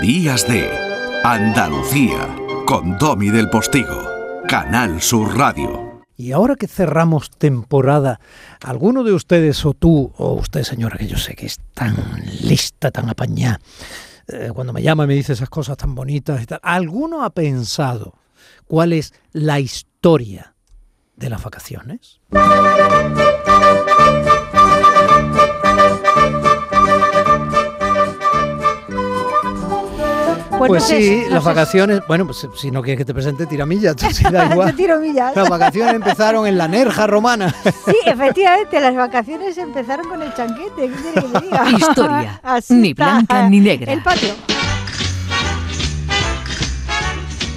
Días de Andalucía con Domi del Postigo, Canal Sur Radio. Y ahora que cerramos temporada, ¿alguno de ustedes o tú o usted señora que yo sé que es tan lista, tan apañada, eh, cuando me llama y me dice esas cosas tan bonitas y tal, ¿alguno ha pensado cuál es la historia de las vacaciones? Pues sí, las vacaciones, bueno, pues si no quieres que te presente tiramillas, si da igual. Las vacaciones empezaron en la Nerja romana. Sí, efectivamente, las vacaciones empezaron con el chanquete. ¿Qué que diga? Historia, ni blanca ni negra. El patio.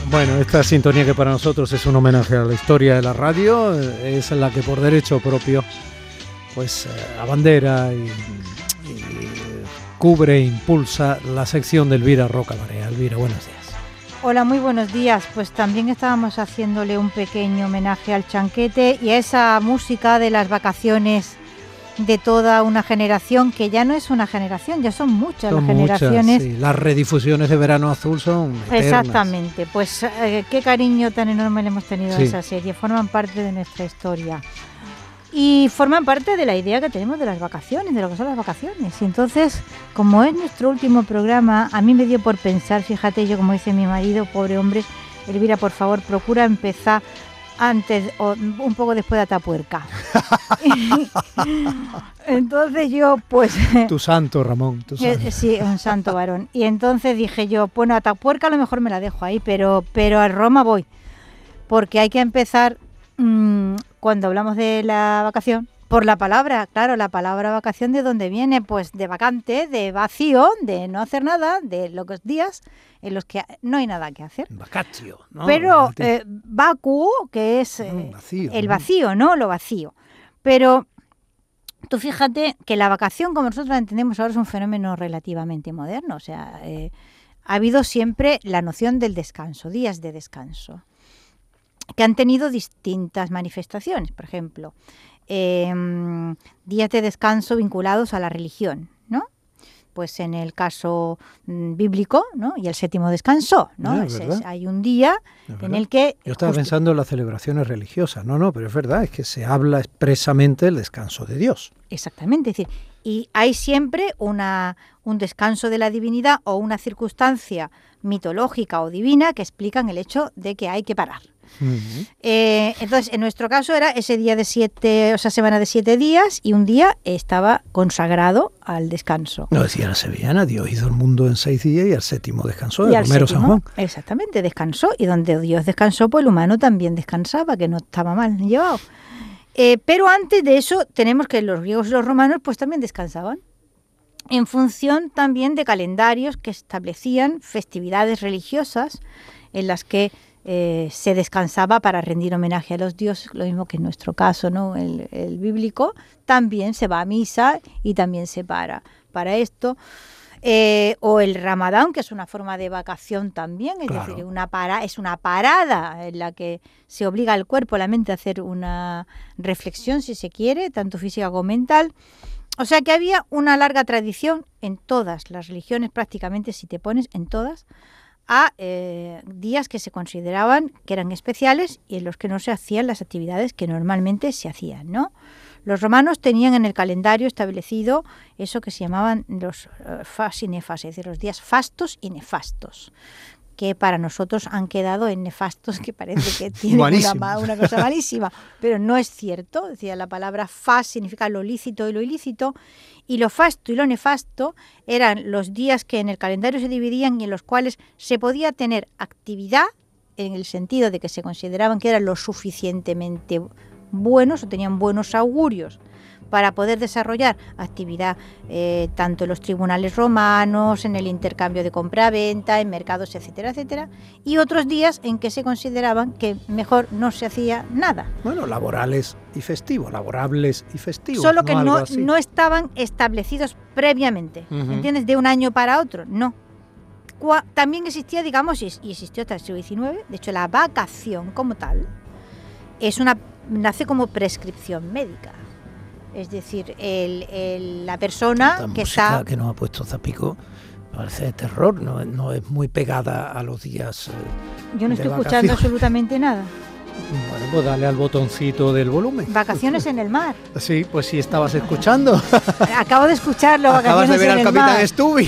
Bueno, esta sintonía que para nosotros es un homenaje a la historia de la radio, eh, es la que por derecho propio, pues, eh, abandera y cubre e impulsa la sección de Elvira Roca Marea. Elvira, buenos días. Hola, muy buenos días. Pues también estábamos haciéndole un pequeño homenaje al chanquete y a esa música de las vacaciones de toda una generación, que ya no es una generación, ya son muchas las generaciones. Las redifusiones de Verano Azul son. Exactamente, pues eh, qué cariño tan enorme le hemos tenido a esa serie, forman parte de nuestra historia y forman parte de la idea que tenemos de las vacaciones, de lo que son las vacaciones. Y entonces, como es nuestro último programa, a mí me dio por pensar, fíjate, yo como dice mi marido, pobre hombre, Elvira, por favor, procura empezar antes o un poco después de Atapuerca. entonces yo, pues... Tu santo, Ramón. Tu santo. Sí, un santo varón. Y entonces dije yo, bueno, Atapuerca a lo mejor me la dejo ahí, pero, pero a Roma voy. Porque hay que empezar Mm, cuando hablamos de la vacación, por la palabra, claro, la palabra vacación de dónde viene, pues de vacante, de vacío, de no hacer nada, de los días en los que no hay nada que hacer. Vacatio, ¿no? Pero eh, vacuo, que es mm, eh, el vacío, ¿no? Lo vacío. Pero tú fíjate que la vacación, como nosotros la entendemos ahora, es un fenómeno relativamente moderno. O sea, eh, ha habido siempre la noción del descanso, días de descanso que han tenido distintas manifestaciones, por ejemplo, em, días de descanso vinculados a la religión, ¿no? Pues en el caso mm, bíblico, ¿no? Y el séptimo descanso, ¿no? hay un día en el que... Yo estaba pensando en las celebraciones religiosas, no, no, pero es verdad, es que se habla expresamente del descanso de Dios. Exactamente, es decir, y hay siempre una, un descanso de la divinidad o una circunstancia mitológica o divina que explican el hecho de que hay que parar. Eh, entonces, en nuestro caso era ese día de siete, o sea, semana de siete días y un día estaba consagrado al descanso. No decía la sevillana, Dios hizo el mundo en seis días y al séptimo descansó, el primero San Juan. Exactamente, descansó y donde Dios descansó, pues el humano también descansaba, que no estaba mal llevado. Eh, pero antes de eso tenemos que los griegos y los romanos pues también descansaban en función también de calendarios que establecían festividades religiosas en las que eh, se descansaba para rendir homenaje a los dioses, lo mismo que en nuestro caso, ¿no? el, bíblico, también se va a misa y también se para para esto. Eh, o el ramadán, que es una forma de vacación también, es decir, una para, es una parada en la que se obliga al cuerpo, a la mente a hacer una reflexión, si se quiere, tanto física como mental. O sea que había una larga tradición en todas las religiones, prácticamente si te pones en todas, a eh, días que se consideraban que eran especiales y en los que no se hacían las actividades que normalmente se hacían, ¿no? Los romanos tenían en el calendario establecido eso que se llamaban los uh, fas y nefas, es decir, los días fastos y nefastos, que para nosotros han quedado en nefastos, que parece que tienen una, una, cosa malísima, pero no es cierto. Decía, la palabra fas significa lo lícito y lo ilícito, y lo fasto y lo nefasto eran los días que en el calendario se dividían y en los cuales se podía tener actividad en el sentido de que se consideraban que eran lo suficientemente buenos o tenían buenos augurios para poder desarrollar actividad eh, tanto en los tribunales romanos, en el intercambio de compra-venta, en mercados, etcétera, etcétera, y otros días en que se consideraban que mejor no se hacía nada. Bueno, laborales y festivos, laborables y festivos. Solo que no, no, estaban establecidos previamente, ¿entiendes? De un año para otro, no. También existía, digamos, y existió hasta el siglo XIX, de hecho la vacación como tal, es una nace como prescripción médica. Es decir, el, la persona que está... que nos ha puesto Zapico parece de terror, no, no es muy pegada a los días. Eh, Yo no estoy escuchando absolutamente nada. Bueno, pues dale al botoncito del volumen. Vacaciones en el mar. Sí, pues sí estabas escuchando. Acabo de escucharlo. Acabas de ver al capitán Stubby.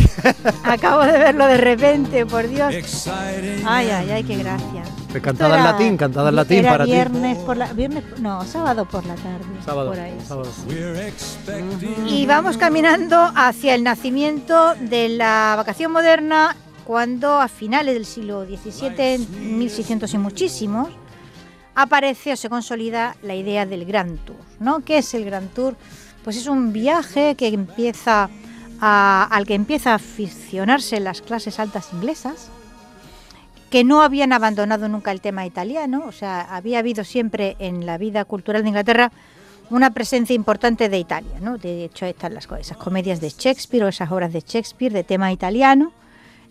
Acabo de verlo de repente, por Dios. Ay, ay, ay, qué gracia. Cantada en latín, cantada en latín para viernes Por la, viernes, no, sábado por la tarde. Sábado, por ahí. sábado. Y vamos caminando hacia el nacimiento de la vacación moderna cuando a finales del siglo XVII, 1600 y muchísimos, aparece o se consolida la idea del Grand Tour. ¿no? ¿Qué es el Grand Tour? Pues es un viaje que empieza al que empieza a aficionarse las clases altas inglesas, que no habían abandonado nunca el tema italiano, o sea, había habido siempre en la vida cultural de Inglaterra una presencia importante de Italia, ¿no? De hecho, están las, esas comedias de Shakespeare o esas obras de Shakespeare de tema italiano,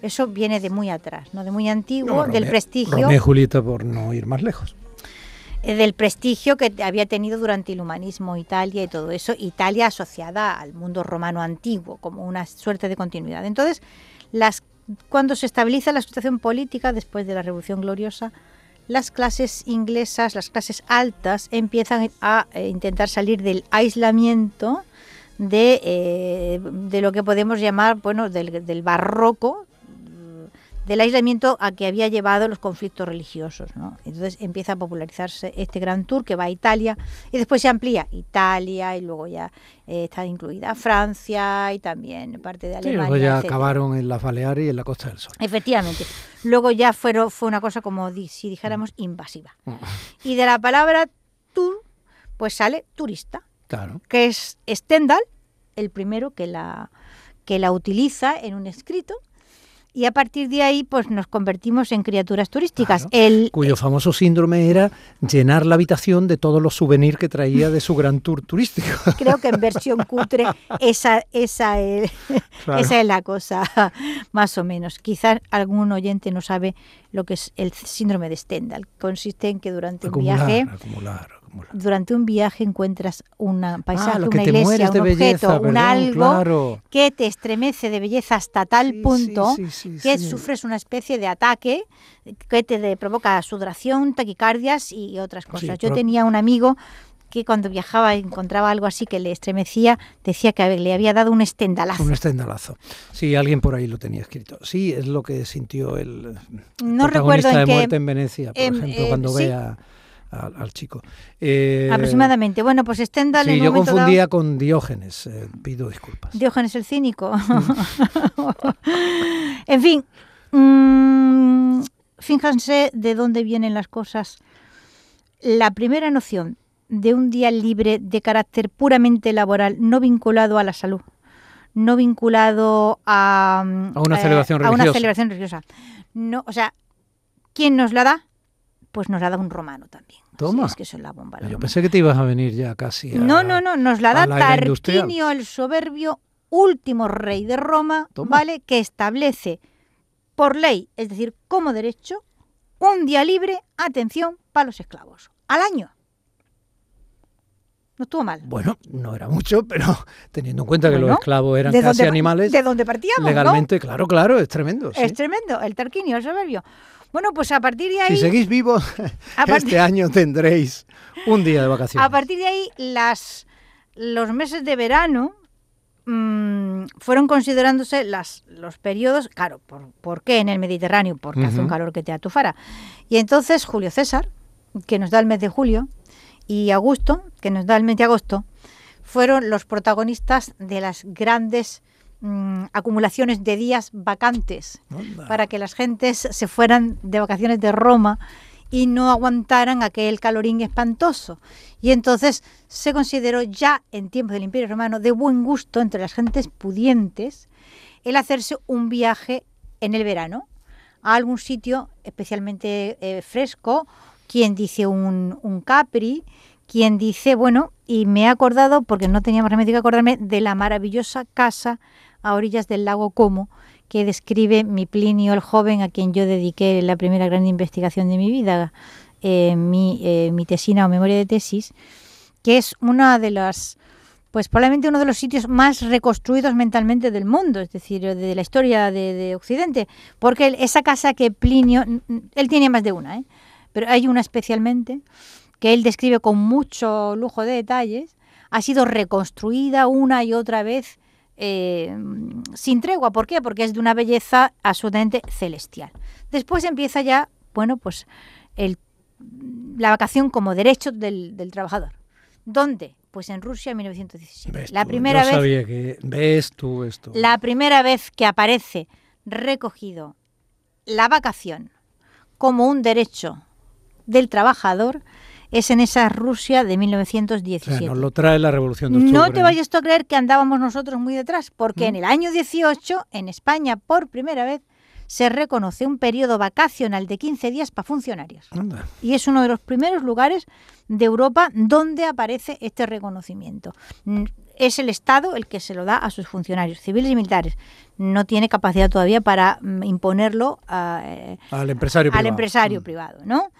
eso viene de muy atrás, ¿no? De muy antiguo, del prestigio. Romeo Julieta, por no ir más lejos. Eh, del prestigio que había tenido durante el humanismo Italia y todo eso, Italia asociada al mundo romano antiguo, como una suerte de continuidad. Entonces, las, cuando se estabiliza la situación política después de la Revolución Gloriosa, las clases inglesas, las clases altas, empiezan a eh, intentar salir del aislamiento de, eh, de lo que podemos llamar, bueno, del, del barroco, del aislamiento a que había llevado los conflictos religiosos. ¿no? Entonces empieza a popularizarse este gran tour que va a Italia y después se amplía Italia y luego ya eh, está incluida Francia y también parte de Alemania. luego ya acabaron en las Baleares y en la Costa del Sol. Efectivamente. Luego ya fueron, fue una cosa como si dijéramos invasiva. Mm. Y de la palabra tour, pues sale turista. Claro. Que es Stendhal, el primero que la, que la utiliza en un escrito y a partir de ahí pues nos convertimos en criaturas turísticas. el, cuyo famoso síndrome era llenar la habitación de todos los souvenirs que traía de su gran tour turístico. Creo que en versión cutre esa, esa, es, esa es la cosa, más o menos. Quizás algún oyente no sabe lo que es el síndrome de Stendhal. Consiste en que durante un viaje... durante un viaje encuentras un ah, paisaje, una iglesia, un objeto, un algo que te estremece de belleza hasta tal punto que sufres una especie de ataque que te provoca sudoración, taquicardias y otras cosas. Yo tenía un amigo que cuando viajaba encontraba algo así que le estremecía, decía que le había dado un estendalazo. Un estendalazo. Sí, alguien por ahí lo tenía escrito. Sí, es lo que sintió el, no recuerdo en de muerte en Venecia, por ejemplo, eh, cuando ve a al, chico. Eh, Aproximadamente. Bueno, pues Stendhal. Sí, yo confundía con Diógenes, eh, pido disculpas. Diógenes el cínico. en fin, mmm, fíjense de dónde vienen las cosas. La primera noción de un día libre de carácter puramente laboral, no vinculado a la salud, no vinculado a, a una, celebración, religiosa. a una celebración religiosa. No, o sea, ¿quién nos la da? Pues nos la da un romano también. Toma. es que son la bomba. Yo pensé que te ibas a venir ya casi. no, no, no, nos la da Tarquinio el soberbio, último rey de Roma, ¿vale? Que establece por ley, es decir, como derecho, un día libre, atención, para los esclavos, al año. No estuvo mal. Bueno, no era mucho, pero teniendo en cuenta que los esclavos eran casi animales. ¿De dónde partíamos? Legalmente, claro, claro, es tremendo. Es tremendo, el Tarquinio, el soberbio. Bueno, pues a partir de ahí... Si seguís vivos, este año tendréis un día de vacaciones. A partir de ahí, las, los meses de verano mm, fueron considerándose las, los periodos... Claro, ¿por, qué en el Mediterráneo? Porque hace un calor que te atufara. Y entonces Julio César, que nos da el mes de julio, y Augusto, que nos da el mes de agosto, fueron los protagonistas de las grandes Mm, acumulaciones de días vacantes para que las gentes se fueran de vacaciones de Roma y no aguantaran aquel calorín espantoso. Y entonces se consideró ya en tiempos del Imperio Romano de buen gusto entre las gentes pudientes el hacerse un viaje en el verano a algún sitio especialmente eh, fresco, quien dice un, un Capri, quien dice, bueno, y me he acordado, porque no teníamos remedio que acordarme, de la maravillosa casa a orillas del lago Como, que describe mi Plinio el joven, a quien yo dediqué la primera gran investigación de mi vida, eh, mi, eh, mi tesina o memoria de tesis, que es una de las pues probablemente uno de los sitios más reconstruidos mentalmente del mundo, es decir, de la historia de, Occidente, porque esa casa que Plinio, él tiene más de una, ¿eh? Pero hay una especialmente que él describe con mucho lujo de detalles, ha sido reconstruida una y otra vez eh, sin tregua. ¿Por qué? Porque es de una belleza absolutamente celestial. Después empieza ya, bueno, pues el, la vacación como derecho del, del trabajador. ¿Dónde? Pues en Rusia en 1917. la primera vez, que ves tú esto. La primera vez que aparece recogido la vacación como un derecho del trabajador es en esa Rusia de 1917. nos lo trae la Revolución de No te vayas a creer que andábamos nosotros muy detrás, porque en el año 18, en España, por primera vez, se reconoce un periodo vacacional de 15 días para funcionarios. Y es uno de los primeros lugares de Europa donde aparece este reconocimiento. Es el Estado el que se lo da a sus funcionarios, civiles y militares. No tiene capacidad todavía para mm, imponerlo eh, al empresario privado. Al empresario mm. privado, ¿no?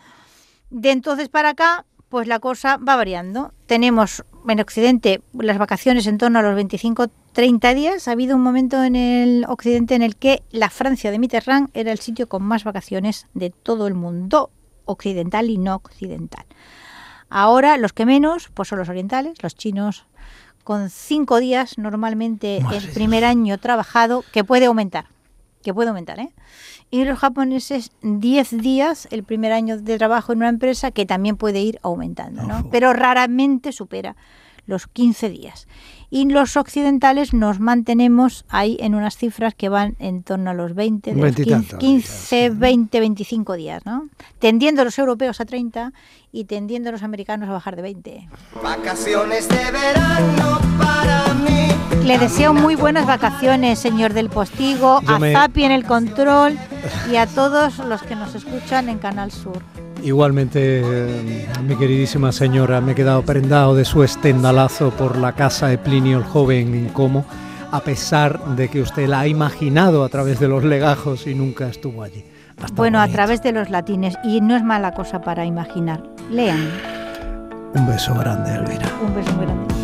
De entonces para acá, pues la cosa va variando. Tenemos en Occidente las vacaciones en torno a los 25 30 días ha habido un momento en el occidente en el que la Francia de Mitterrand era el sitio con más vacaciones de todo el mundo occidental y no occidental. Ahora los que menos pues son los orientales, los chinos con cinco días normalmente el primer año trabajado que puede aumentar, que puede aumentar, ¿eh? Y los japoneses 10 días el primer año de trabajo en una empresa que también puede ir aumentando, ¿no? Pero raramente supera los 15 días y los occidentales nos mantenemos ahí en unas cifras que van en torno a los 20, 15, 20, 25 días, ¿no? Tendiendo los europeos a 30 y tendiendo los americanos a bajar de 20. Vacaciones de verano para mí. Le deseo muy buenas vacaciones, señor del Postigo, a Zapi en el control y a todos los que nos escuchan en Canal Sur. Igualmente, eh, mi queridísima señora, me he quedado prendado de su estendalazo por la casa de Plinio el Joven en Como, a pesar de que usted la ha imaginado a través de los legajos y nunca estuvo allí. bueno, a través de los latines, y no es mala cosa para imaginar. Lean. Un beso grande, Elvira. Un beso muy grande.